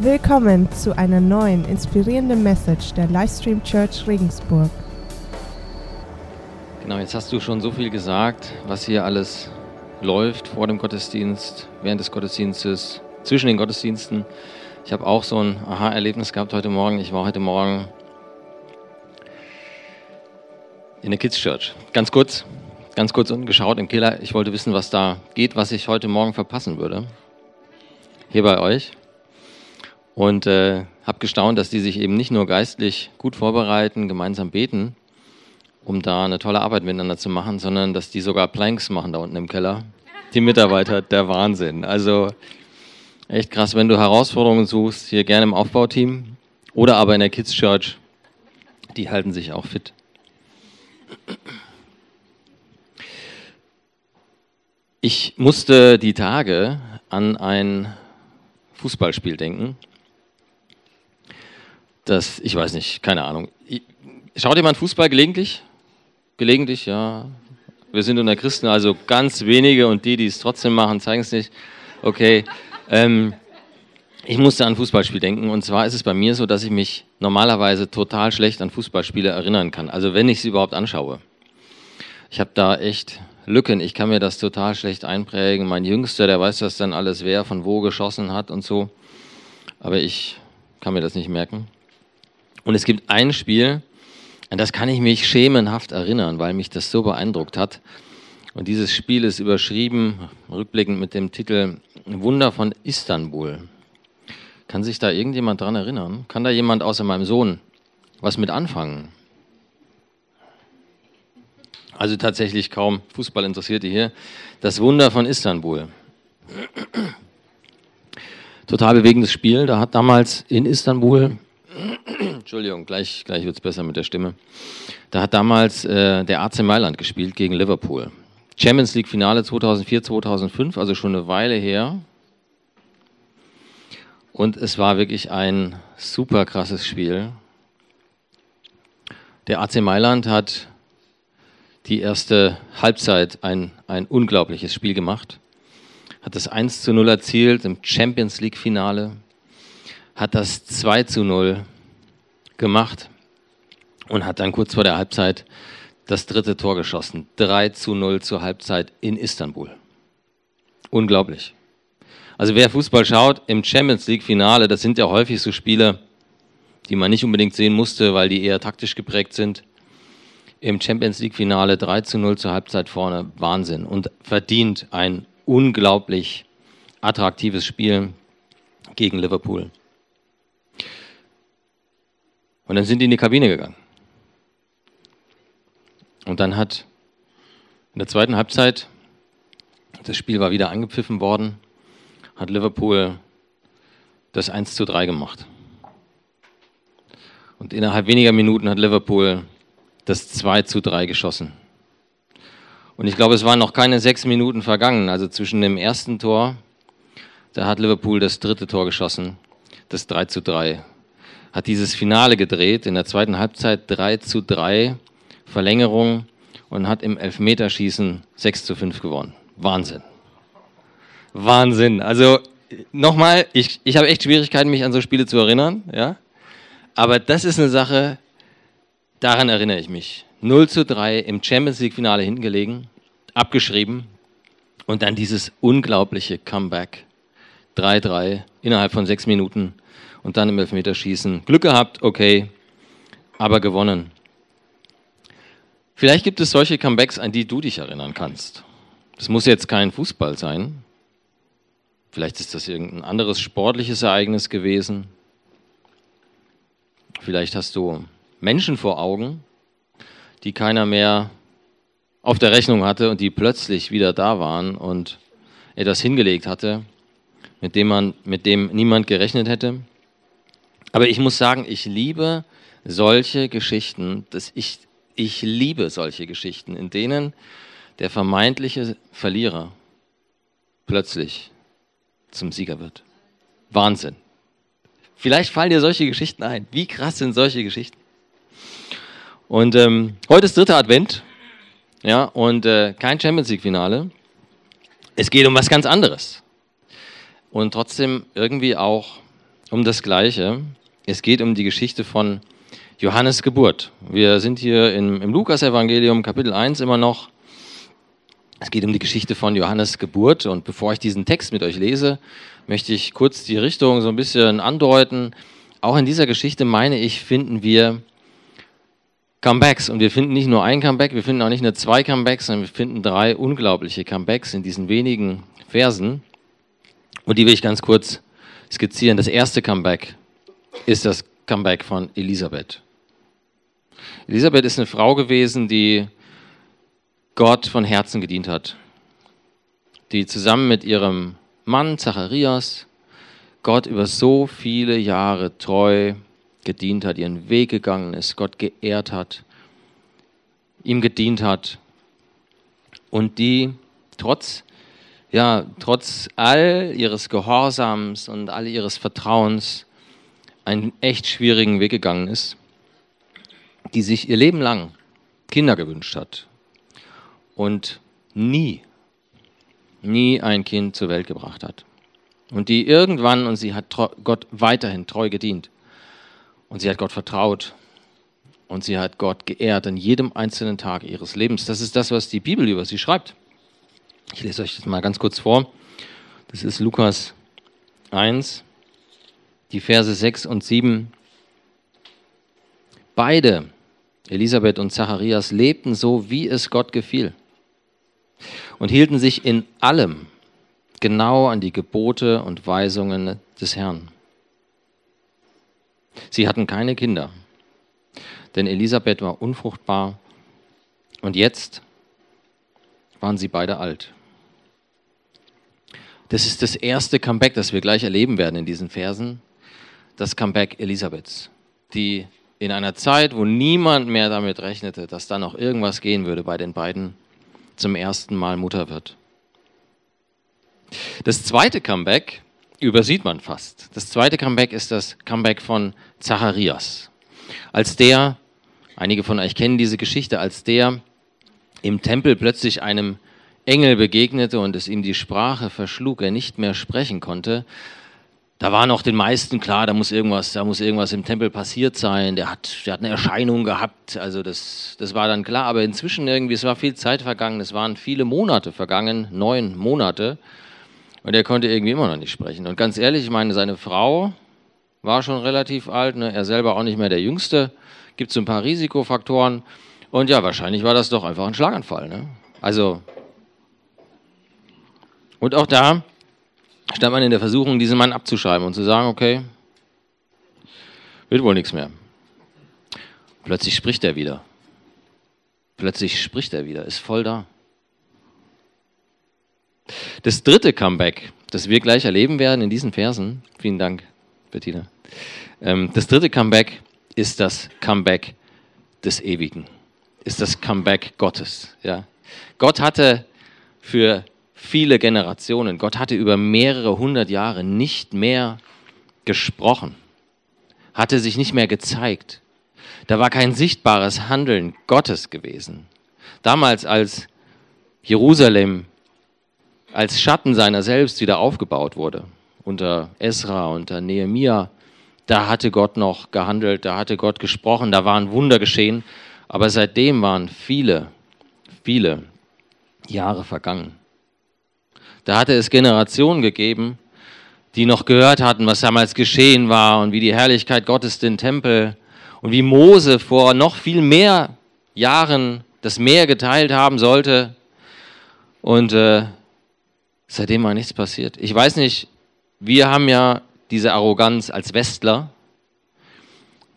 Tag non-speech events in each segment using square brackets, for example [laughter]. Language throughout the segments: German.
Willkommen zu einer neuen inspirierenden Message der Livestream Church Regensburg. Genau, jetzt hast du schon so viel gesagt, was hier alles läuft vor dem Gottesdienst, während des Gottesdienstes, zwischen den Gottesdiensten. Ich habe auch so ein Aha-Erlebnis gehabt heute Morgen. Ich war heute Morgen in der Kids Church. Ganz kurz, ganz kurz unten geschaut im Keller. Ich wollte wissen, was da geht, was ich heute Morgen verpassen würde. Hier bei euch und äh, habe gestaunt, dass die sich eben nicht nur geistlich gut vorbereiten, gemeinsam beten, um da eine tolle Arbeit miteinander zu machen, sondern dass die sogar Planks machen da unten im Keller. Die Mitarbeiter, [laughs] der Wahnsinn. Also echt krass, wenn du Herausforderungen suchst, hier gerne im Aufbauteam oder aber in der Kids Church, die halten sich auch fit. Ich musste die Tage an ein Fußballspiel denken das, ich weiß nicht, keine Ahnung. Schaut jemand Fußball gelegentlich? Gelegentlich, ja. Wir sind unter Christen, also ganz wenige und die, die es trotzdem machen, zeigen es nicht. Okay. Ähm, ich musste an Fußballspiel denken und zwar ist es bei mir so, dass ich mich normalerweise total schlecht an Fußballspiele erinnern kann. Also wenn ich sie überhaupt anschaue. Ich habe da echt Lücken. Ich kann mir das total schlecht einprägen. Mein Jüngster, der weiß das dann alles, wer von wo geschossen hat und so. Aber ich kann mir das nicht merken. Und es gibt ein Spiel, an das kann ich mich schemenhaft erinnern, weil mich das so beeindruckt hat. Und dieses Spiel ist überschrieben, rückblickend mit dem Titel Wunder von Istanbul. Kann sich da irgendjemand dran erinnern? Kann da jemand außer meinem Sohn was mit anfangen? Also tatsächlich kaum Fußballinteressierte hier. Das Wunder von Istanbul. Total bewegendes Spiel. Da hat damals in Istanbul Entschuldigung, gleich, gleich wird es besser mit der Stimme. Da hat damals äh, der AC Mailand gespielt gegen Liverpool. Champions League Finale 2004, 2005, also schon eine Weile her. Und es war wirklich ein super krasses Spiel. Der AC Mailand hat die erste Halbzeit ein, ein unglaubliches Spiel gemacht, hat das 1 zu 0 erzielt im Champions League Finale hat das 2 zu 0 gemacht und hat dann kurz vor der Halbzeit das dritte Tor geschossen. 3 zu 0 zur Halbzeit in Istanbul. Unglaublich. Also wer Fußball schaut im Champions League Finale, das sind ja häufig so Spiele, die man nicht unbedingt sehen musste, weil die eher taktisch geprägt sind. Im Champions League Finale 3 zu 0 zur Halbzeit vorne, Wahnsinn. Und verdient ein unglaublich attraktives Spiel gegen Liverpool. Und dann sind die in die Kabine gegangen. Und dann hat in der zweiten Halbzeit, das Spiel war wieder angepfiffen worden, hat Liverpool das 1 zu 3 gemacht. Und innerhalb weniger Minuten hat Liverpool das 2 zu 3 geschossen. Und ich glaube, es waren noch keine sechs Minuten vergangen. Also zwischen dem ersten Tor, da hat Liverpool das dritte Tor geschossen, das 3 zu 3 hat dieses Finale gedreht, in der zweiten Halbzeit 3 zu 3 Verlängerung und hat im Elfmeterschießen 6 zu 5 gewonnen. Wahnsinn. Wahnsinn. Also nochmal, ich, ich habe echt Schwierigkeiten, mich an so Spiele zu erinnern, ja. Aber das ist eine Sache, daran erinnere ich mich. 0 zu 3 im Champions League Finale hingelegen, abgeschrieben und dann dieses unglaubliche Comeback. 3-3 innerhalb von sechs Minuten und dann im Elfmeterschießen Glück gehabt, okay, aber gewonnen. Vielleicht gibt es solche Comebacks, an die du dich erinnern kannst. Das muss jetzt kein Fußball sein. Vielleicht ist das irgendein anderes sportliches Ereignis gewesen. Vielleicht hast du Menschen vor Augen, die keiner mehr auf der Rechnung hatte und die plötzlich wieder da waren und das hingelegt hatte, mit dem, man, mit dem niemand gerechnet hätte. Aber ich muss sagen, ich liebe solche Geschichten, dass ich, ich liebe solche Geschichten, in denen der vermeintliche Verlierer plötzlich zum Sieger wird. Wahnsinn. Vielleicht fallen dir solche Geschichten ein. Wie krass sind solche Geschichten? Und ähm, heute ist dritter Advent, ja, und äh, kein Champions League-Finale. Es geht um was ganz anderes. Und trotzdem irgendwie auch um das Gleiche. Es geht um die Geschichte von Johannes Geburt. Wir sind hier im, im Lukas-Evangelium, Kapitel 1 immer noch. Es geht um die Geschichte von Johannes Geburt. Und bevor ich diesen Text mit euch lese, möchte ich kurz die Richtung so ein bisschen andeuten. Auch in dieser Geschichte, meine ich, finden wir Comebacks. Und wir finden nicht nur ein Comeback, wir finden auch nicht nur zwei Comebacks, sondern wir finden drei unglaubliche Comebacks in diesen wenigen Versen. Und die will ich ganz kurz skizzieren. Das erste Comeback ist das Comeback von Elisabeth. Elisabeth ist eine Frau gewesen, die Gott von Herzen gedient hat, die zusammen mit ihrem Mann Zacharias Gott über so viele Jahre treu gedient hat, ihren Weg gegangen ist, Gott geehrt hat, ihm gedient hat und die trotz ja, trotz all ihres Gehorsams und all ihres Vertrauens einen echt schwierigen Weg gegangen ist, die sich ihr Leben lang Kinder gewünscht hat und nie, nie ein Kind zur Welt gebracht hat. Und die irgendwann, und sie hat Gott weiterhin treu gedient, und sie hat Gott vertraut, und sie hat Gott geehrt an jedem einzelnen Tag ihres Lebens. Das ist das, was die Bibel über sie schreibt. Ich lese euch das mal ganz kurz vor. Das ist Lukas 1, die Verse 6 und 7. Beide, Elisabeth und Zacharias, lebten so, wie es Gott gefiel und hielten sich in allem genau an die Gebote und Weisungen des Herrn. Sie hatten keine Kinder, denn Elisabeth war unfruchtbar und jetzt waren sie beide alt. Das ist das erste Comeback, das wir gleich erleben werden in diesen Versen. Das Comeback Elisabeths, die in einer Zeit, wo niemand mehr damit rechnete, dass da noch irgendwas gehen würde bei den beiden, zum ersten Mal Mutter wird. Das zweite Comeback übersieht man fast. Das zweite Comeback ist das Comeback von Zacharias. Als der, einige von euch kennen diese Geschichte, als der im Tempel plötzlich einem Engel begegnete und es ihm die Sprache verschlug, er nicht mehr sprechen konnte, da war noch den meisten klar, da muss irgendwas, da muss irgendwas im Tempel passiert sein. Der hat, der hat eine Erscheinung gehabt, also das, das war dann klar. Aber inzwischen irgendwie, es war viel Zeit vergangen, es waren viele Monate vergangen, neun Monate, und er konnte irgendwie immer noch nicht sprechen. Und ganz ehrlich, ich meine, seine Frau war schon relativ alt, ne? er selber auch nicht mehr der Jüngste. Gibt so ein paar Risikofaktoren. Und ja, wahrscheinlich war das doch einfach ein Schlaganfall. Ne? Also und auch da stand man in der Versuchung, diesen Mann abzuschreiben und zu sagen, okay, wird wohl nichts mehr. Plötzlich spricht er wieder. Plötzlich spricht er wieder, ist voll da. Das dritte Comeback, das wir gleich erleben werden in diesen Versen, vielen Dank, Bettina. Ähm, das dritte Comeback ist das Comeback des Ewigen, ist das Comeback Gottes. Ja. Gott hatte für viele Generationen. Gott hatte über mehrere hundert Jahre nicht mehr gesprochen, hatte sich nicht mehr gezeigt. Da war kein sichtbares Handeln Gottes gewesen. Damals, als Jerusalem als Schatten seiner selbst wieder aufgebaut wurde, unter Esra, unter Nehemia, da hatte Gott noch gehandelt, da hatte Gott gesprochen, da waren Wunder geschehen, aber seitdem waren viele, viele Jahre vergangen. Da hatte es Generationen gegeben, die noch gehört hatten, was damals geschehen war und wie die Herrlichkeit Gottes den Tempel und wie Mose vor noch viel mehr Jahren das Meer geteilt haben sollte. Und äh, seitdem war nichts passiert. Ich weiß nicht, wir haben ja diese Arroganz als Westler.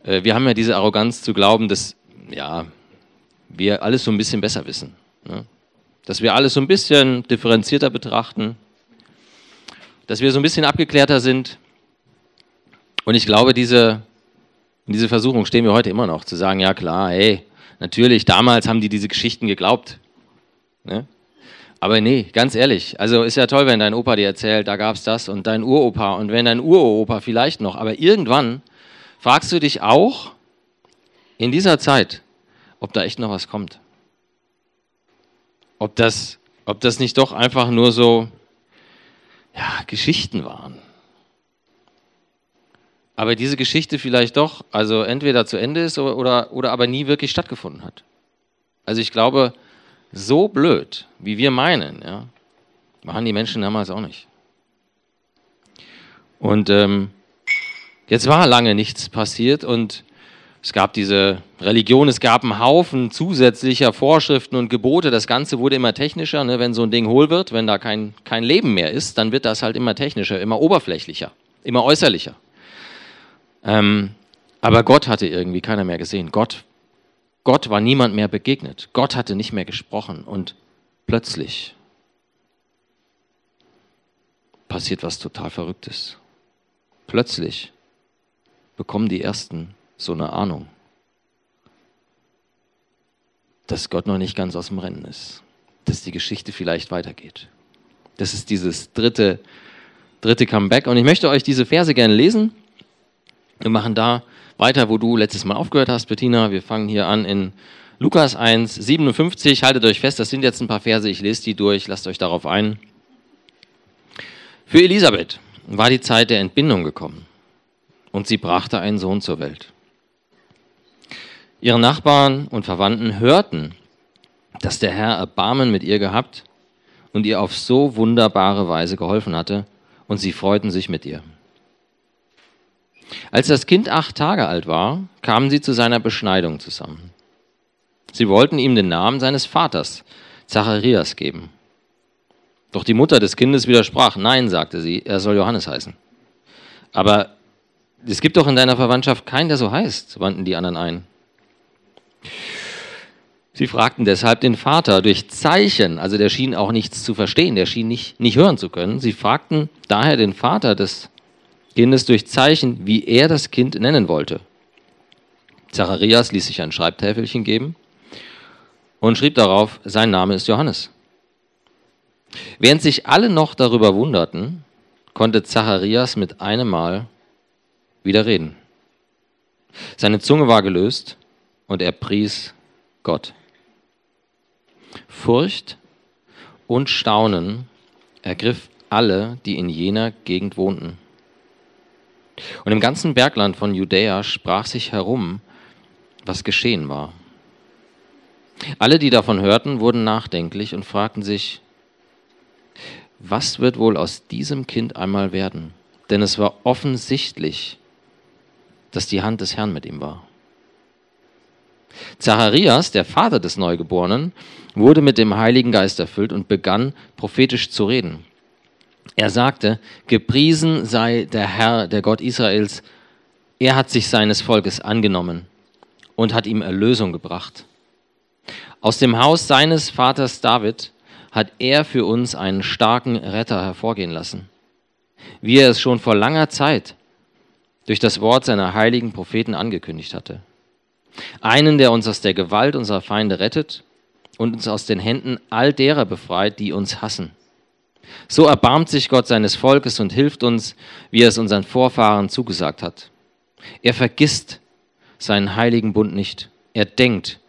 Äh, wir haben ja diese Arroganz zu glauben, dass ja, wir alles so ein bisschen besser wissen. Ne? Dass wir alles so ein bisschen differenzierter betrachten, dass wir so ein bisschen abgeklärter sind. Und ich glaube, diese, in diese Versuchung stehen wir heute immer noch, zu sagen, ja klar, hey, natürlich, damals haben die diese Geschichten geglaubt. Ne? Aber nee, ganz ehrlich, also ist ja toll, wenn dein Opa dir erzählt, da gab es das und dein Uropa und wenn dein Uropa vielleicht noch, aber irgendwann fragst du dich auch in dieser Zeit, ob da echt noch was kommt ob das, ob das nicht doch einfach nur so ja, Geschichten waren. aber diese Geschichte vielleicht doch, also entweder zu Ende ist oder, oder, oder aber nie wirklich stattgefunden hat. Also ich glaube, so blöd, wie wir meinen, ja, waren die Menschen damals auch nicht. Und ähm, jetzt war lange nichts passiert und es gab diese Religion, es gab einen Haufen zusätzlicher Vorschriften und Gebote. Das Ganze wurde immer technischer. Ne? Wenn so ein Ding hohl wird, wenn da kein, kein Leben mehr ist, dann wird das halt immer technischer, immer oberflächlicher, immer äußerlicher. Ähm, aber Gott hatte irgendwie keiner mehr gesehen. Gott, Gott war niemand mehr begegnet. Gott hatte nicht mehr gesprochen. Und plötzlich passiert was total Verrücktes. Plötzlich bekommen die Ersten so eine Ahnung, dass Gott noch nicht ganz aus dem Rennen ist, dass die Geschichte vielleicht weitergeht. Das ist dieses dritte, dritte Comeback. Und ich möchte euch diese Verse gerne lesen. Wir machen da weiter, wo du letztes Mal aufgehört hast, Bettina. Wir fangen hier an in Lukas 1, 57. Haltet euch fest, das sind jetzt ein paar Verse. Ich lese die durch. Lasst euch darauf ein. Für Elisabeth war die Zeit der Entbindung gekommen und sie brachte einen Sohn zur Welt. Ihre Nachbarn und Verwandten hörten, dass der Herr Erbarmen mit ihr gehabt und ihr auf so wunderbare Weise geholfen hatte, und sie freuten sich mit ihr. Als das Kind acht Tage alt war, kamen sie zu seiner Beschneidung zusammen. Sie wollten ihm den Namen seines Vaters, Zacharias, geben. Doch die Mutter des Kindes widersprach. Nein, sagte sie, er soll Johannes heißen. Aber es gibt doch in deiner Verwandtschaft keinen, der so heißt, wandten die anderen ein. Sie fragten deshalb den Vater durch Zeichen, also der schien auch nichts zu verstehen, der schien nicht, nicht hören zu können. Sie fragten daher den Vater des Kindes durch Zeichen, wie er das Kind nennen wollte. Zacharias ließ sich ein Schreibtäfelchen geben und schrieb darauf, sein Name ist Johannes. Während sich alle noch darüber wunderten, konnte Zacharias mit einem Mal wieder reden. Seine Zunge war gelöst und er pries Gott. Furcht und Staunen ergriff alle, die in jener Gegend wohnten. Und im ganzen Bergland von Judäa sprach sich herum, was geschehen war. Alle, die davon hörten, wurden nachdenklich und fragten sich, was wird wohl aus diesem Kind einmal werden? Denn es war offensichtlich, dass die Hand des Herrn mit ihm war. Zacharias, der Vater des Neugeborenen, wurde mit dem Heiligen Geist erfüllt und begann prophetisch zu reden. Er sagte, gepriesen sei der Herr, der Gott Israels, er hat sich seines Volkes angenommen und hat ihm Erlösung gebracht. Aus dem Haus seines Vaters David hat er für uns einen starken Retter hervorgehen lassen, wie er es schon vor langer Zeit durch das Wort seiner heiligen Propheten angekündigt hatte. Einen, der uns aus der Gewalt unserer Feinde rettet und uns aus den Händen all derer befreit, die uns hassen. So erbarmt sich Gott seines Volkes und hilft uns, wie er es unseren Vorfahren zugesagt hat. Er vergisst seinen heiligen Bund nicht. Er denkt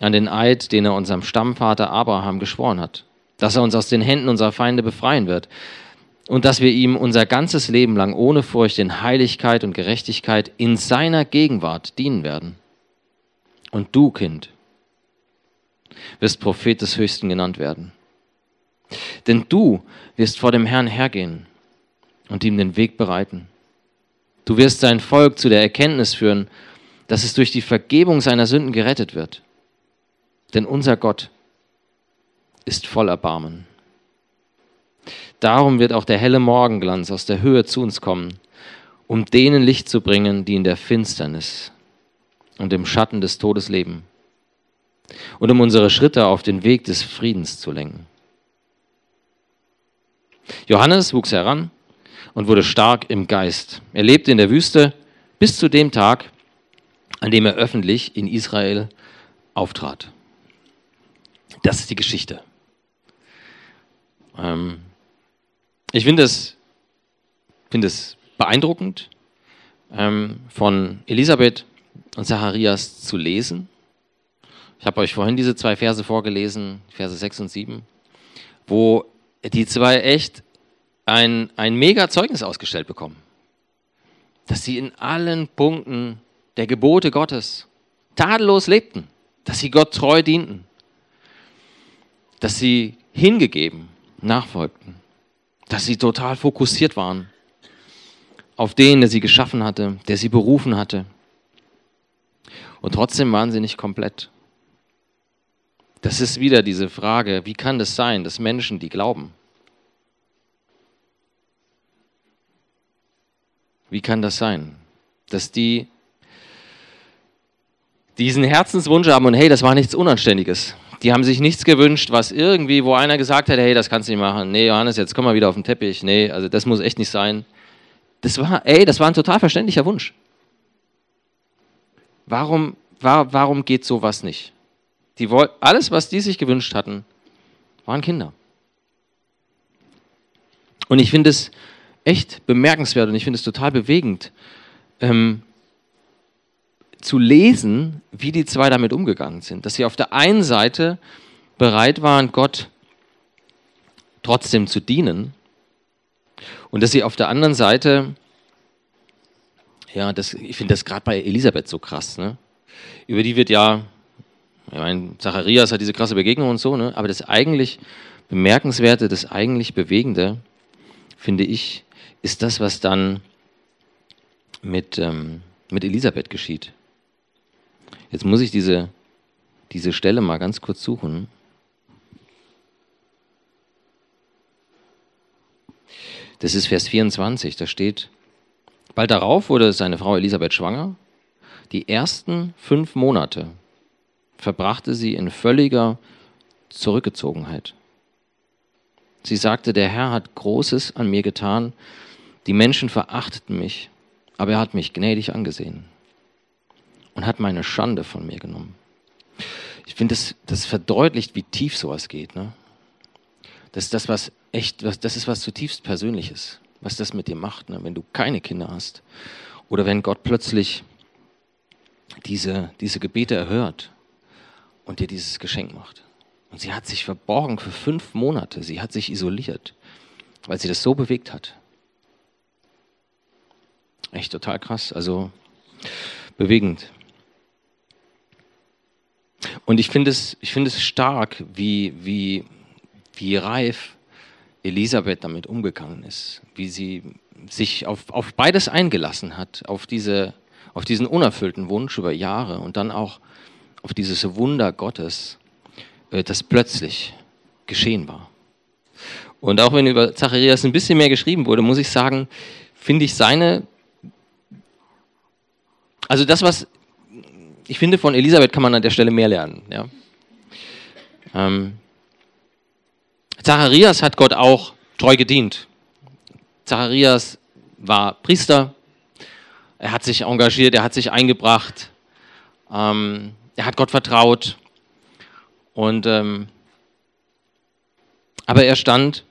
an den Eid, den er unserem Stammvater Abraham geschworen hat, dass er uns aus den Händen unserer Feinde befreien wird und dass wir ihm unser ganzes Leben lang ohne Furcht in Heiligkeit und Gerechtigkeit in seiner Gegenwart dienen werden. Und du, Kind, wirst Prophet des Höchsten genannt werden. Denn du wirst vor dem Herrn hergehen und ihm den Weg bereiten. Du wirst sein Volk zu der Erkenntnis führen, dass es durch die Vergebung seiner Sünden gerettet wird. Denn unser Gott ist voll Erbarmen. Darum wird auch der helle Morgenglanz aus der Höhe zu uns kommen, um denen Licht zu bringen, die in der Finsternis und im Schatten des Todes leben und um unsere Schritte auf den Weg des Friedens zu lenken. Johannes wuchs heran und wurde stark im Geist. Er lebte in der Wüste bis zu dem Tag, an dem er öffentlich in Israel auftrat. Das ist die Geschichte. Ähm, ich finde es, find es beeindruckend, ähm, von Elisabeth Zacharias zu lesen. Ich habe euch vorhin diese zwei Verse vorgelesen, Verse 6 und 7, wo die zwei echt ein, ein mega Zeugnis ausgestellt bekommen. dass sie in allen Punkten der Gebote Gottes tadellos lebten, dass sie Gott treu dienten, dass sie hingegeben nachfolgten, dass sie total fokussiert waren auf den, der sie geschaffen hatte, der sie berufen hatte. Und trotzdem waren sie nicht komplett. Das ist wieder diese Frage, wie kann das sein, dass Menschen, die glauben, wie kann das sein, dass die diesen Herzenswunsch haben und hey, das war nichts Unanständiges. Die haben sich nichts gewünscht, was irgendwie, wo einer gesagt hat, hey, das kannst du nicht machen. Nee, Johannes, jetzt komm mal wieder auf den Teppich. Nee, also das muss echt nicht sein. Das war, ey, das war ein total verständlicher Wunsch. Warum, war, warum geht sowas nicht? Die, alles, was die sich gewünscht hatten, waren Kinder. Und ich finde es echt bemerkenswert und ich finde es total bewegend, ähm, zu lesen, wie die zwei damit umgegangen sind. Dass sie auf der einen Seite bereit waren, Gott trotzdem zu dienen und dass sie auf der anderen Seite, ja, das, ich finde das gerade bei Elisabeth so krass, ne? über die wird ja, ich meine, Zacharias hat diese krasse Begegnung und so, ne? aber das eigentlich Bemerkenswerte, das eigentlich Bewegende, finde ich, ist das, was dann mit, ähm, mit Elisabeth geschieht. Jetzt muss ich diese, diese Stelle mal ganz kurz suchen. Das ist Vers 24, da steht, bald darauf wurde seine Frau Elisabeth schwanger. Die ersten fünf Monate verbrachte sie in völliger Zurückgezogenheit. Sie sagte, der Herr hat Großes an mir getan, die Menschen verachteten mich, aber er hat mich gnädig angesehen und hat meine Schande von mir genommen. Ich finde, das, das verdeutlicht, wie tief sowas geht. Ne? Das ist das, was echt, das ist was zutiefst Persönliches, was das mit dir macht, ne? wenn du keine Kinder hast. Oder wenn Gott plötzlich diese, diese Gebete erhört und dir dieses Geschenk macht. Und sie hat sich verborgen für fünf Monate. Sie hat sich isoliert, weil sie das so bewegt hat. Echt total krass. Also bewegend. Und ich finde es, ich finde es stark, wie, wie, wie reif Elisabeth damit umgegangen ist, wie sie sich auf, auf beides eingelassen hat, auf, diese, auf diesen unerfüllten Wunsch über Jahre und dann auch auf dieses Wunder Gottes, äh, das plötzlich geschehen war. Und auch wenn über Zacharias ein bisschen mehr geschrieben wurde, muss ich sagen, finde ich seine, also das, was ich finde, von Elisabeth kann man an der Stelle mehr lernen. Ja. Ähm, Zacharias hat Gott auch treu gedient. Zacharias war Priester, er hat sich engagiert, er hat sich eingebracht, ähm, er hat Gott vertraut. Und, ähm, aber er stand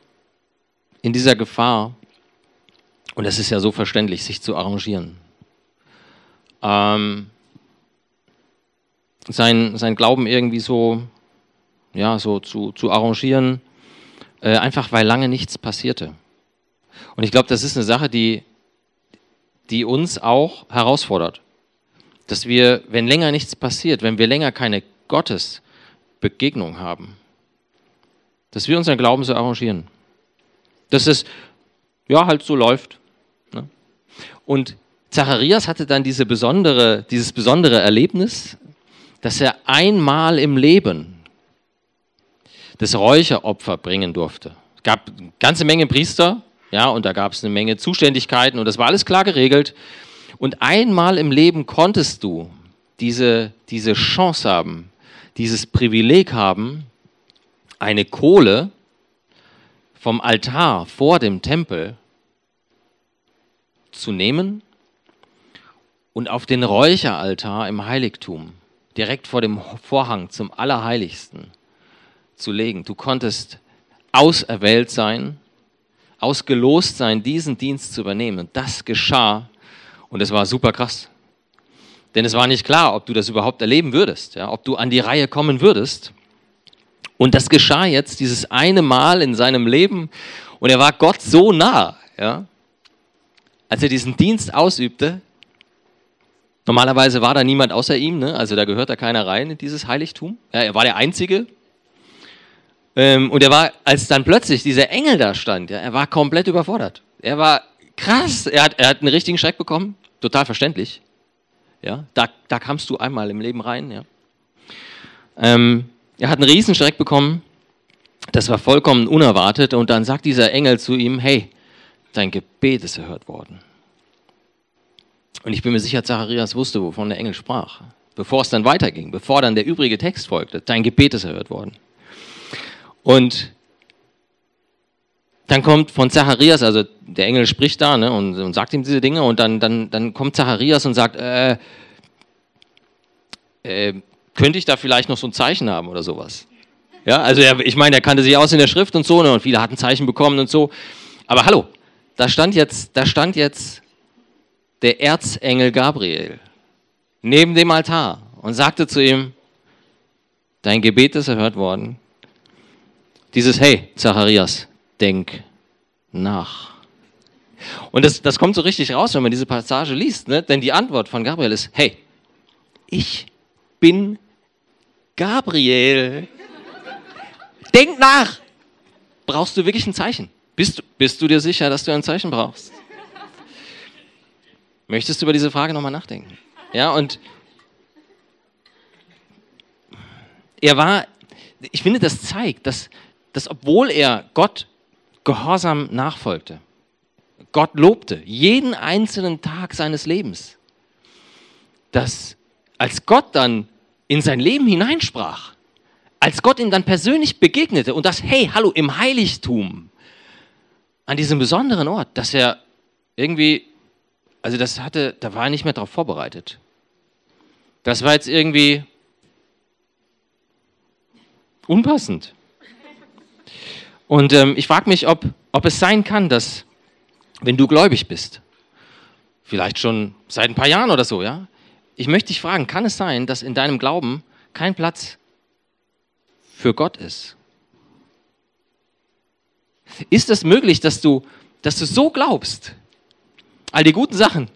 in dieser Gefahr, und es ist ja so verständlich, sich zu arrangieren. Ähm, sein, sein Glauben irgendwie so, ja, so zu, zu arrangieren, äh, einfach weil lange nichts passierte. Und ich glaube, das ist eine Sache, die, die uns auch herausfordert. Dass wir, wenn länger nichts passiert, wenn wir länger keine Gottesbegegnung haben, dass wir unseren Glauben so arrangieren. Dass es, ja, halt so läuft. Ne? Und Zacharias hatte dann diese besondere, dieses besondere Erlebnis, dass er einmal im Leben das Räucheropfer bringen durfte. Es gab eine ganze Menge Priester, ja, und da gab es eine Menge Zuständigkeiten und das war alles klar geregelt. Und einmal im Leben konntest du diese, diese Chance haben, dieses Privileg haben, eine Kohle vom Altar vor dem Tempel zu nehmen und auf den Räucheraltar im Heiligtum direkt vor dem Vorhang zum Allerheiligsten zu legen. Du konntest auserwählt sein, ausgelost sein, diesen Dienst zu übernehmen. Und das geschah und es war super krass. Denn es war nicht klar, ob du das überhaupt erleben würdest, ja, ob du an die Reihe kommen würdest. Und das geschah jetzt dieses eine Mal in seinem Leben und er war Gott so nah, ja, als er diesen Dienst ausübte, normalerweise war da niemand außer ihm, ne? also da gehört da keiner rein in dieses Heiligtum. Ja, er war der Einzige. Ähm, und er war, als dann plötzlich dieser Engel da stand, ja, er war komplett überfordert. Er war krass, er hat, er hat einen richtigen Schreck bekommen, total verständlich. Ja, da, da kamst du einmal im Leben rein. Ja. Ähm, er hat einen Riesenschreck bekommen, das war vollkommen unerwartet und dann sagt dieser Engel zu ihm, hey, dein Gebet ist erhört worden. Und ich bin mir sicher, Zacharias wusste, wovon der Engel sprach. Bevor es dann weiterging, bevor dann der übrige Text folgte, dein Gebet ist erhört worden. Und dann kommt von Zacharias, also der Engel spricht da ne, und, und, sagt ihm diese Dinge und dann, dann, dann kommt Zacharias und sagt, äh, äh, könnte ich da vielleicht noch so ein Zeichen haben oder sowas? Ja, also er, ich meine, er kannte sich aus in der Schrift und so ne, und viele hatten Zeichen bekommen und so. Aber hallo, da stand jetzt, da stand jetzt der Erzengel Gabriel neben dem Altar und sagte zu ihm, dein Gebet ist erhört worden. Dieses Hey, Zacharias, denk nach. Und das, das kommt so richtig raus, wenn man diese Passage liest, ne? denn die Antwort von Gabriel ist, hey, ich bin Gabriel. Denk nach. Brauchst du wirklich ein Zeichen? Bist, bist du dir sicher, dass du ein Zeichen brauchst? Möchtest du über diese Frage nochmal nachdenken? Ja, und er war, ich finde, das zeigt, dass, dass obwohl er Gott gehorsam nachfolgte, Gott lobte, jeden einzelnen Tag seines Lebens, dass als Gott dann in sein Leben hineinsprach, als Gott ihm dann persönlich begegnete und das, hey, hallo, im Heiligtum, an diesem besonderen Ort, dass er irgendwie, also das hatte, da war er nicht mehr darauf vorbereitet. Das war jetzt irgendwie unpassend. Und ähm, ich frage mich, ob, ob es sein kann, dass, wenn du gläubig bist, vielleicht schon seit ein paar Jahren oder so, ja, ich möchte dich fragen, kann es sein, dass in deinem Glauben kein Platz für Gott ist? Ist es möglich, dass du, dass du so glaubst, all die guten Sachen,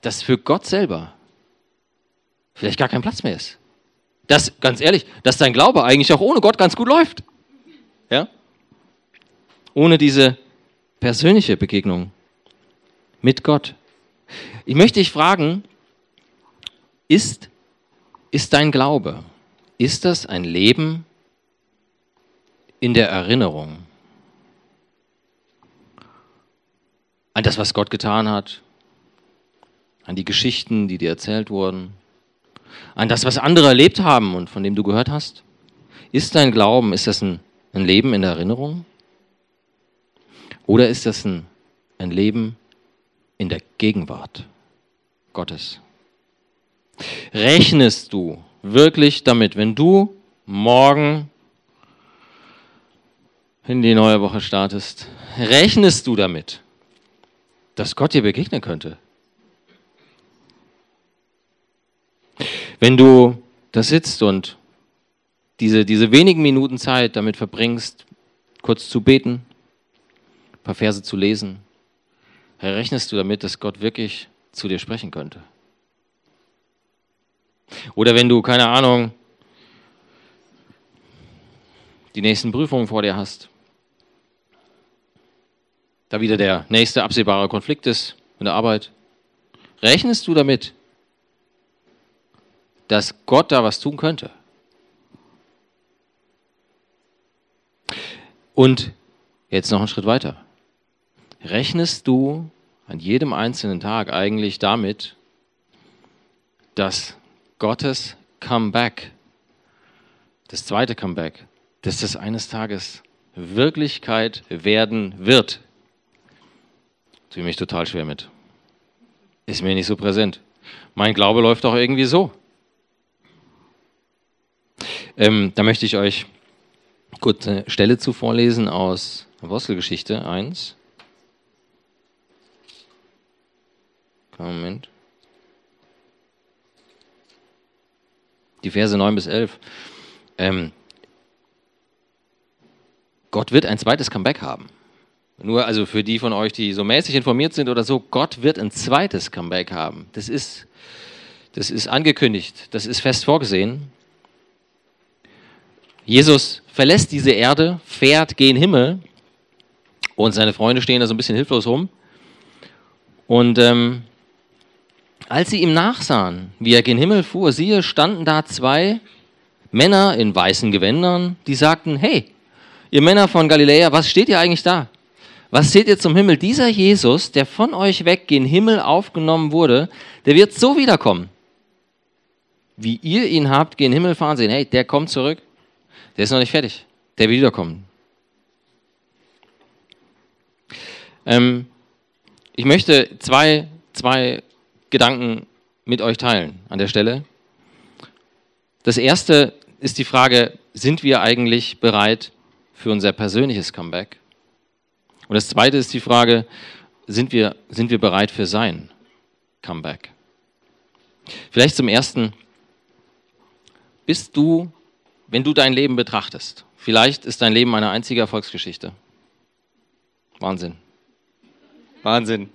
dass für Gott selber vielleicht gar kein Platz mehr ist? Dass, ganz ehrlich, dass dein Glaube eigentlich auch ohne Gott ganz gut läuft. Ohne diese persönliche Begegnung mit Gott. Ich möchte dich fragen, ist, ist dein Glaube, ist das ein Leben in der Erinnerung an das, was Gott getan hat, an die Geschichten, die dir erzählt wurden, an das, was andere erlebt haben und von dem du gehört hast? Ist dein Glauben, ist das ein, ein Leben in der Erinnerung? Oder ist das ein, ein Leben in der Gegenwart Gottes? Rechnest du wirklich damit, wenn du morgen in die neue Woche startest, rechnest du damit, dass Gott dir begegnen könnte? Wenn du da sitzt und diese, diese wenigen Minuten Zeit damit verbringst, kurz zu beten, paar Verse zu lesen, rechnest du damit, dass Gott wirklich zu dir sprechen könnte? Oder wenn du, keine Ahnung, die nächsten Prüfungen vor dir hast, da wieder der nächste absehbare Konflikt ist in der Arbeit, rechnest du damit, dass Gott da was tun könnte? Und jetzt noch einen Schritt weiter. Rechnest du an jedem einzelnen Tag eigentlich damit, dass Gottes Comeback, das zweite Comeback, dass das eines Tages Wirklichkeit werden wird. Tue mich total schwer mit. Ist mir nicht so präsent. Mein Glaube läuft auch irgendwie so. Ähm, da möchte ich euch kurz eine Stelle zu vorlesen aus Apostelgeschichte 1. Moment. die Verse 9 bis 11. Ähm, Gott wird ein zweites Comeback haben. Nur also für die von euch, die so mäßig informiert sind oder so, Gott wird ein zweites Comeback haben. Das ist, das ist angekündigt, das ist fest vorgesehen. Jesus verlässt diese Erde, fährt gen Himmel und seine Freunde stehen da so ein bisschen hilflos rum. Und ähm, als sie ihm nachsahen, wie er gen Himmel fuhr, siehe, standen da zwei Männer in weißen Gewändern, die sagten, hey, ihr Männer von Galiläa, was steht ihr eigentlich da? Was seht ihr zum Himmel? Dieser Jesus, der von euch weg gen Himmel aufgenommen wurde, der wird so wiederkommen. Wie ihr ihn habt gen Himmel fahren sehen. Hey, der kommt zurück. Der ist noch nicht fertig. Der will wiederkommen. Ähm, ich möchte zwei, zwei Gedanken mit euch teilen an der Stelle. Das erste ist die Frage, sind wir eigentlich bereit für unser persönliches Comeback? Und das zweite ist die Frage, sind wir, sind wir bereit für sein Comeback? Vielleicht zum ersten, bist du, wenn du dein Leben betrachtest, vielleicht ist dein Leben eine einzige Erfolgsgeschichte. Wahnsinn. Wahnsinn.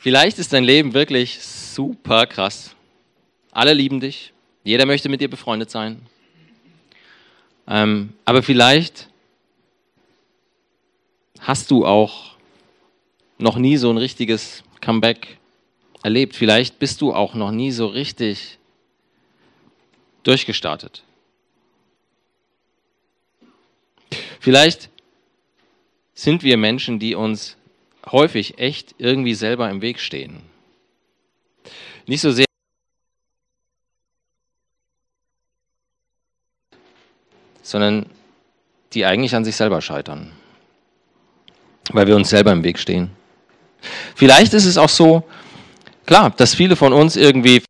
Vielleicht ist dein Leben wirklich super krass. Alle lieben dich. Jeder möchte mit dir befreundet sein. Ähm, aber vielleicht hast du auch noch nie so ein richtiges Comeback erlebt. Vielleicht bist du auch noch nie so richtig durchgestartet. Vielleicht sind wir Menschen, die uns häufig echt irgendwie selber im Weg stehen. Nicht so sehr sondern die eigentlich an sich selber scheitern weil wir uns selber im Weg stehen. Vielleicht ist es auch so, klar, dass viele von uns irgendwie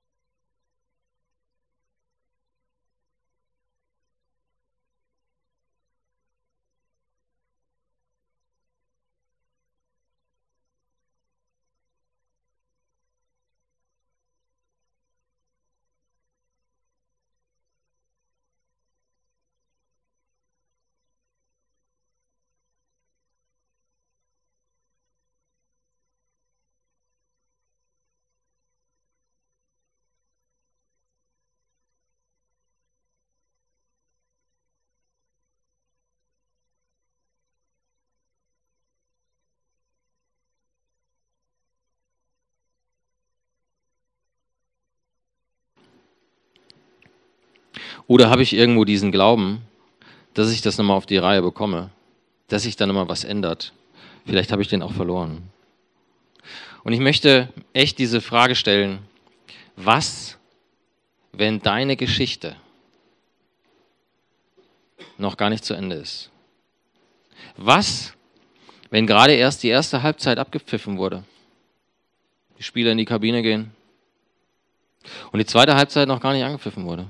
Oder habe ich irgendwo diesen Glauben, dass ich das nochmal auf die Reihe bekomme, dass sich da nochmal was ändert? Vielleicht habe ich den auch verloren. Und ich möchte echt diese Frage stellen, was, wenn deine Geschichte noch gar nicht zu Ende ist? Was, wenn gerade erst die erste Halbzeit abgepfiffen wurde? Die Spieler in die Kabine gehen und die zweite Halbzeit noch gar nicht angepfiffen wurde?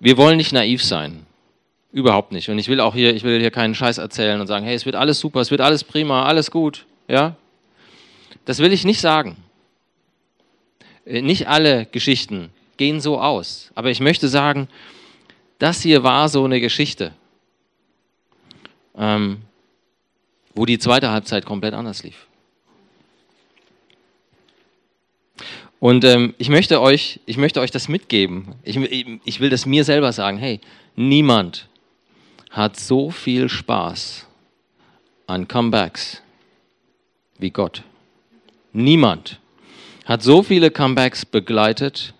Wir wollen nicht naiv sein. Überhaupt nicht. Und ich will auch hier, ich will hier keinen Scheiß erzählen und sagen, hey, es wird alles super, es wird alles prima, alles gut. Ja? Das will ich nicht sagen. Äh, nicht alle Geschichten gehen so aus. Aber ich möchte sagen, das hier war so eine Geschichte, ähm, wo die zweite Halbzeit komplett anders lief. Und ähm, ich, möchte euch, ich möchte euch das mitgeben. Ich, ich will das mir selber sagen. Hey, niemand hat so viel Spaß an Comebacks wie Gott. Niemand hat so viele Comebacks begleitet,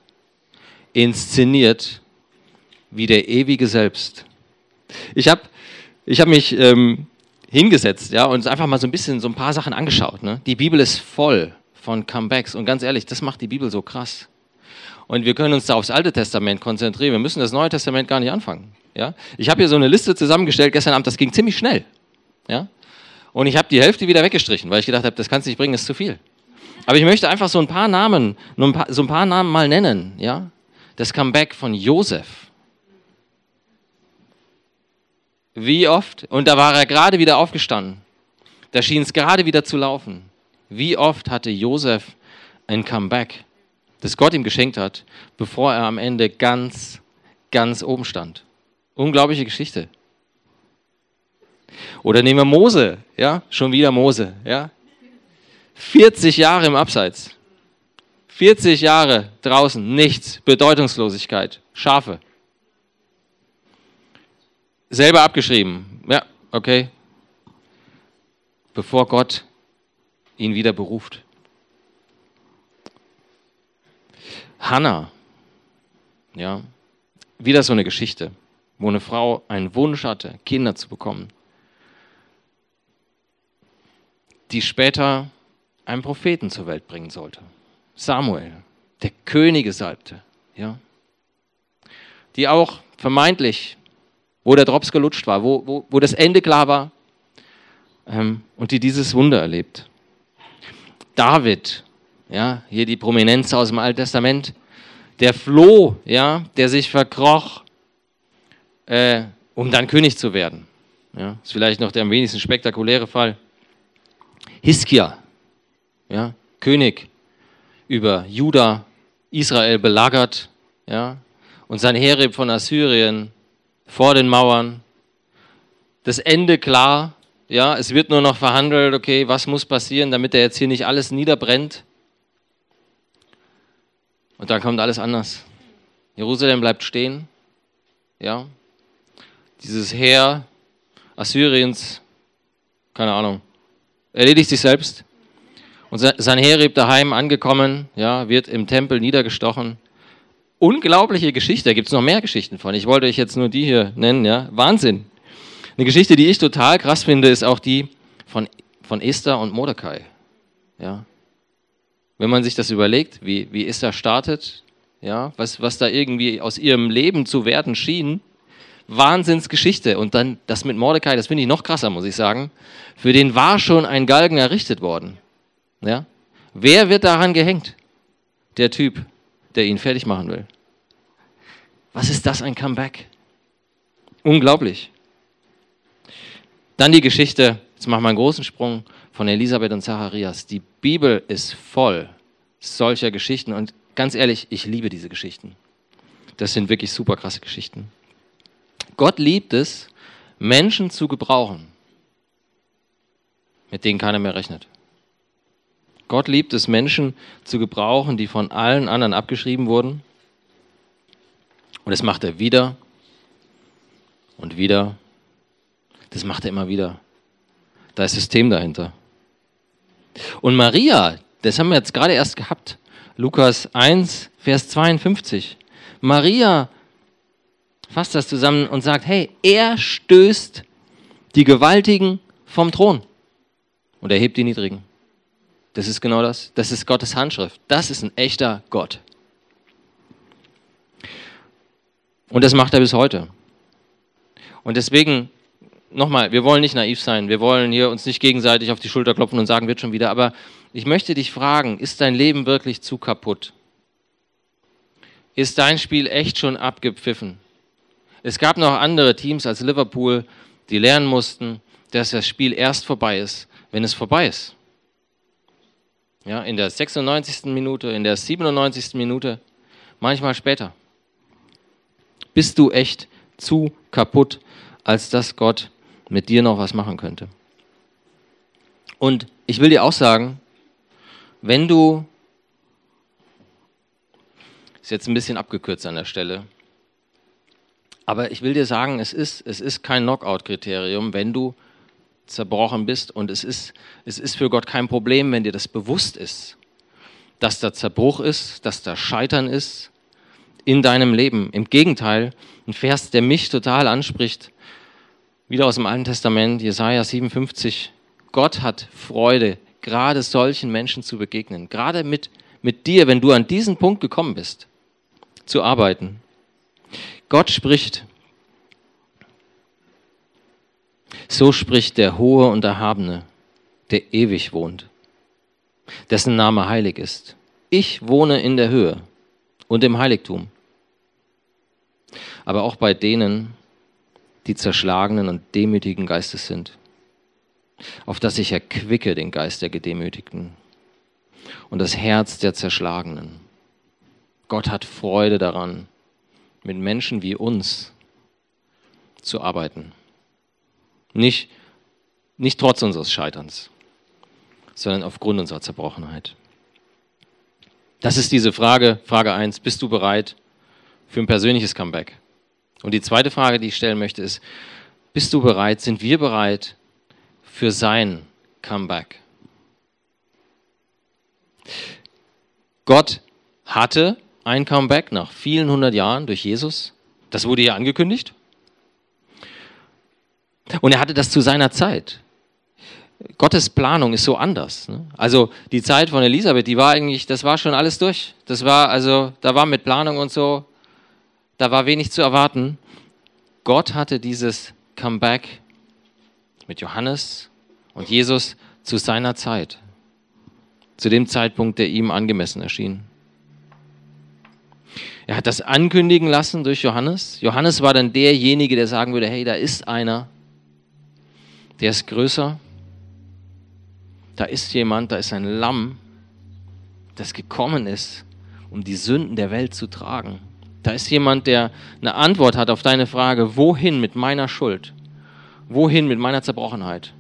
inszeniert wie der ewige Selbst. Ich habe ich hab mich ähm, hingesetzt ja, und einfach mal so ein bisschen so ein paar Sachen angeschaut. Ne? Die Bibel ist voll von Comebacks. Und ganz ehrlich, das macht die Bibel so krass. Und wir können uns da aufs Alte Testament konzentrieren. Wir müssen das Neue Testament gar nicht anfangen. Ja? Ich habe hier so eine Liste zusammengestellt gestern Abend, das ging ziemlich schnell. Ja? Und ich habe die Hälfte wieder weggestrichen, weil ich gedacht habe, das kannst du nicht bringen, das ist zu viel. Aber ich möchte einfach so ein paar Namen, ein paar, so ein paar Namen mal nennen. Ja? Das Comeback von Josef. Wie oft? Und da war er gerade wieder aufgestanden. Da schien es gerade wieder zu laufen. Wie oft hatte Josef ein Comeback, das Gott ihm geschenkt hat, bevor er am Ende ganz, ganz oben stand? Unglaubliche Geschichte. Oder nehmen wir Mose, ja, schon wieder Mose, ja. 40 Jahre im Abseits. 40 Jahre draußen, nichts, Bedeutungslosigkeit, Schafe. Selber abgeschrieben, ja, okay. Bevor Gott ihn wieder beruft. Hannah, ja, wieder so eine Geschichte, wo eine Frau einen Wunsch hatte, Kinder zu bekommen, die später einen Propheten zur Welt bringen sollte. Samuel, der Könige salbte, ja, die auch vermeintlich, wo der Drops gelutscht war, wo, wo, wo das Ende klar war, ähm, und die dieses Wunder erlebt. David, ja, hier die Prominenz aus dem Alten Testament, der floh, ja, der sich verkroch, äh, um dann König zu werden. Ja, ist vielleicht noch der am wenigsten spektakuläre Fall. Hiskia, ja, König über Juda, Israel belagert, ja, und sein Heer von Assyrien vor den Mauern. Das Ende klar, ja, es wird nur noch verhandelt, okay, was muss passieren, damit er jetzt hier nicht alles niederbrennt. Und dann kommt alles anders. Jerusalem bleibt stehen, ja. Dieses Heer Assyriens, keine Ahnung, erledigt sich selbst. Und sein Heer daheim angekommen, ja, wird im Tempel niedergestochen. Unglaubliche Geschichte, da gibt es noch mehr Geschichten von. Ich wollte euch jetzt nur die hier nennen, ja. Wahnsinn. Eine Geschichte, die ich total krass finde, ist auch die von, von Esther und Mordecai. Ja. Wenn man sich das überlegt, wie, wie Esther startet, ja, was, was da irgendwie aus ihrem Leben zu werden schien, Wahnsinnsgeschichte. Und dann das mit Mordecai, das finde ich noch krasser, muss ich sagen. Für den war schon ein Galgen errichtet worden. Ja? Wer wird daran gehängt? Der Typ, der ihn fertig machen will. Was ist das ein Comeback? Unglaublich. Dann die Geschichte, jetzt machen wir einen großen Sprung, von Elisabeth und Zacharias. Die Bibel ist voll solcher Geschichten und ganz ehrlich, ich liebe diese Geschichten. Das sind wirklich super krasse Geschichten. Gott liebt es, Menschen zu gebrauchen, mit denen keiner mehr rechnet. Gott liebt es, Menschen zu gebrauchen, die von allen anderen abgeschrieben wurden. Und das macht er wieder und wieder das macht er immer wieder. Da ist System dahinter. Und Maria, das haben wir jetzt gerade erst gehabt. Lukas 1, Vers 52. Maria fasst das zusammen und sagt, hey, er stößt die Gewaltigen vom Thron und er hebt die Niedrigen. Das ist genau das. Das ist Gottes Handschrift. Das ist ein echter Gott. Und das macht er bis heute. Und deswegen nochmal, wir wollen nicht naiv sein, wir wollen hier uns nicht gegenseitig auf die Schulter klopfen und sagen, wird schon wieder, aber ich möchte dich fragen, ist dein Leben wirklich zu kaputt? Ist dein Spiel echt schon abgepfiffen? Es gab noch andere Teams als Liverpool, die lernen mussten, dass das Spiel erst vorbei ist, wenn es vorbei ist. Ja, in der 96. Minute, in der 97. Minute, manchmal später. Bist du echt zu kaputt, als dass Gott mit dir noch was machen könnte. Und ich will dir auch sagen, wenn du, ist jetzt ein bisschen abgekürzt an der Stelle, aber ich will dir sagen, es ist, es ist kein Knockout-Kriterium, wenn du zerbrochen bist und es ist, es ist für Gott kein Problem, wenn dir das bewusst ist, dass da Zerbruch ist, dass da Scheitern ist in deinem Leben. Im Gegenteil, ein Vers, der mich total anspricht, wieder aus dem Alten Testament, Jesaja 57. Gott hat Freude, gerade solchen Menschen zu begegnen. Gerade mit, mit dir, wenn du an diesen Punkt gekommen bist, zu arbeiten. Gott spricht. So spricht der Hohe und Erhabene, der ewig wohnt, dessen Name heilig ist. Ich wohne in der Höhe und im Heiligtum. Aber auch bei denen, die zerschlagenen und demütigen Geistes sind, auf dass ich erquicke den Geist der Gedemütigten und das Herz der Zerschlagenen. Gott hat Freude daran, mit Menschen wie uns zu arbeiten. Nicht, nicht trotz unseres Scheiterns, sondern aufgrund unserer Zerbrochenheit. Das ist diese Frage, Frage 1, bist du bereit für ein persönliches Comeback? Und die zweite Frage, die ich stellen möchte, ist, bist du bereit, sind wir bereit für sein Comeback? Gott hatte ein Comeback nach vielen hundert Jahren durch Jesus. Das wurde ja angekündigt. Und er hatte das zu seiner Zeit. Gottes Planung ist so anders. Ne? Also die Zeit von Elisabeth, die war eigentlich, das war schon alles durch. Das war also, da war mit Planung und so, da war wenig zu erwarten. Gott hatte dieses Comeback mit Johannes und Jesus zu seiner Zeit, zu dem Zeitpunkt, der ihm angemessen erschien. Er hat das ankündigen lassen durch Johannes. Johannes war dann derjenige, der sagen würde, hey, da ist einer, der ist größer. Da ist jemand, da ist ein Lamm, das gekommen ist, um die Sünden der Welt zu tragen. Da ist jemand, der eine Antwort hat auf deine Frage, wohin mit meiner Schuld? Wohin mit meiner Zerbrochenheit?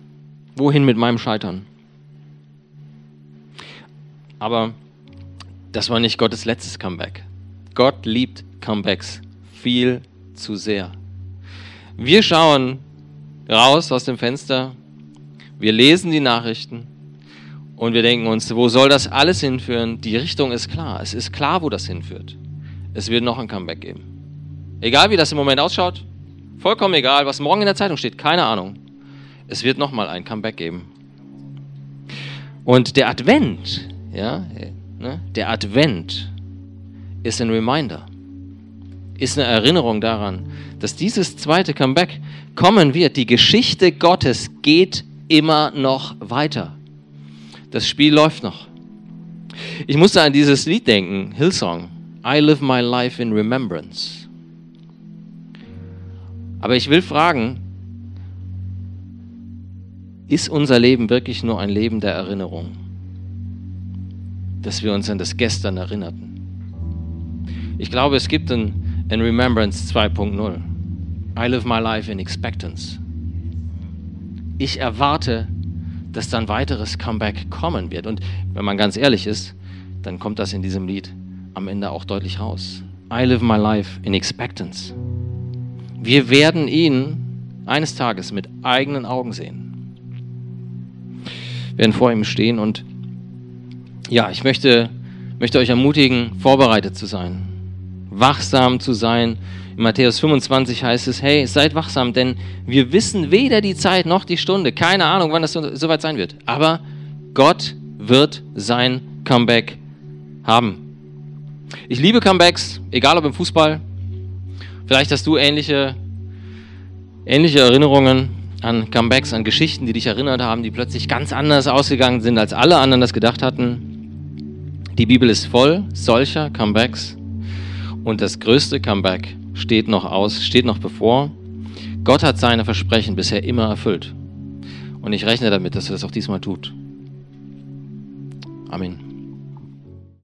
Wohin mit meinem Scheitern? Aber das war nicht Gottes letztes Comeback. Gott liebt Comebacks viel zu sehr. Wir schauen raus aus dem Fenster, wir lesen die Nachrichten und wir denken uns, wo soll das alles hinführen? Die Richtung ist klar. Es ist klar, wo das hinführt es wird noch ein Comeback geben. Egal wie das im Moment ausschaut, vollkommen egal, was morgen in der Zeitung steht, keine Ahnung. Es wird nochmal ein Comeback geben. Und der Advent, ja, ne, der Advent ist ein Reminder, ist eine Erinnerung daran, dass dieses zweite Comeback kommen wird. Die Geschichte Gottes geht immer noch weiter. Das Spiel läuft noch. Ich musste an dieses Lied denken, Hillsong. I live my life in remembrance. Aber ich will fragen, ist unser Leben wirklich nur ein Leben der Erinnerung? Dass wir uns an das Gestern erinnerten. Ich glaube, es gibt ein, ein Remembrance 2.0. I live my life in expectance. Ich erwarte, dass dann weiteres Comeback kommen wird. Und wenn man ganz ehrlich ist, dann kommt das in diesem Lied am Ende auch deutlich raus. I live my life in expectance. Wir werden ihn eines Tages mit eigenen Augen sehen. Wir werden vor ihm stehen und ja, ich möchte, möchte euch ermutigen, vorbereitet zu sein, wachsam zu sein. In Matthäus 25 heißt es, hey, seid wachsam, denn wir wissen weder die Zeit noch die Stunde. Keine Ahnung, wann das soweit sein wird. Aber Gott wird sein Comeback haben. Ich liebe Comebacks, egal ob im Fußball. Vielleicht hast du ähnliche, ähnliche Erinnerungen an Comebacks, an Geschichten, die dich erinnert haben, die plötzlich ganz anders ausgegangen sind, als alle anderen das gedacht hatten. Die Bibel ist voll solcher Comebacks und das größte Comeback steht noch aus, steht noch bevor. Gott hat seine Versprechen bisher immer erfüllt und ich rechne damit, dass er das auch diesmal tut. Amen.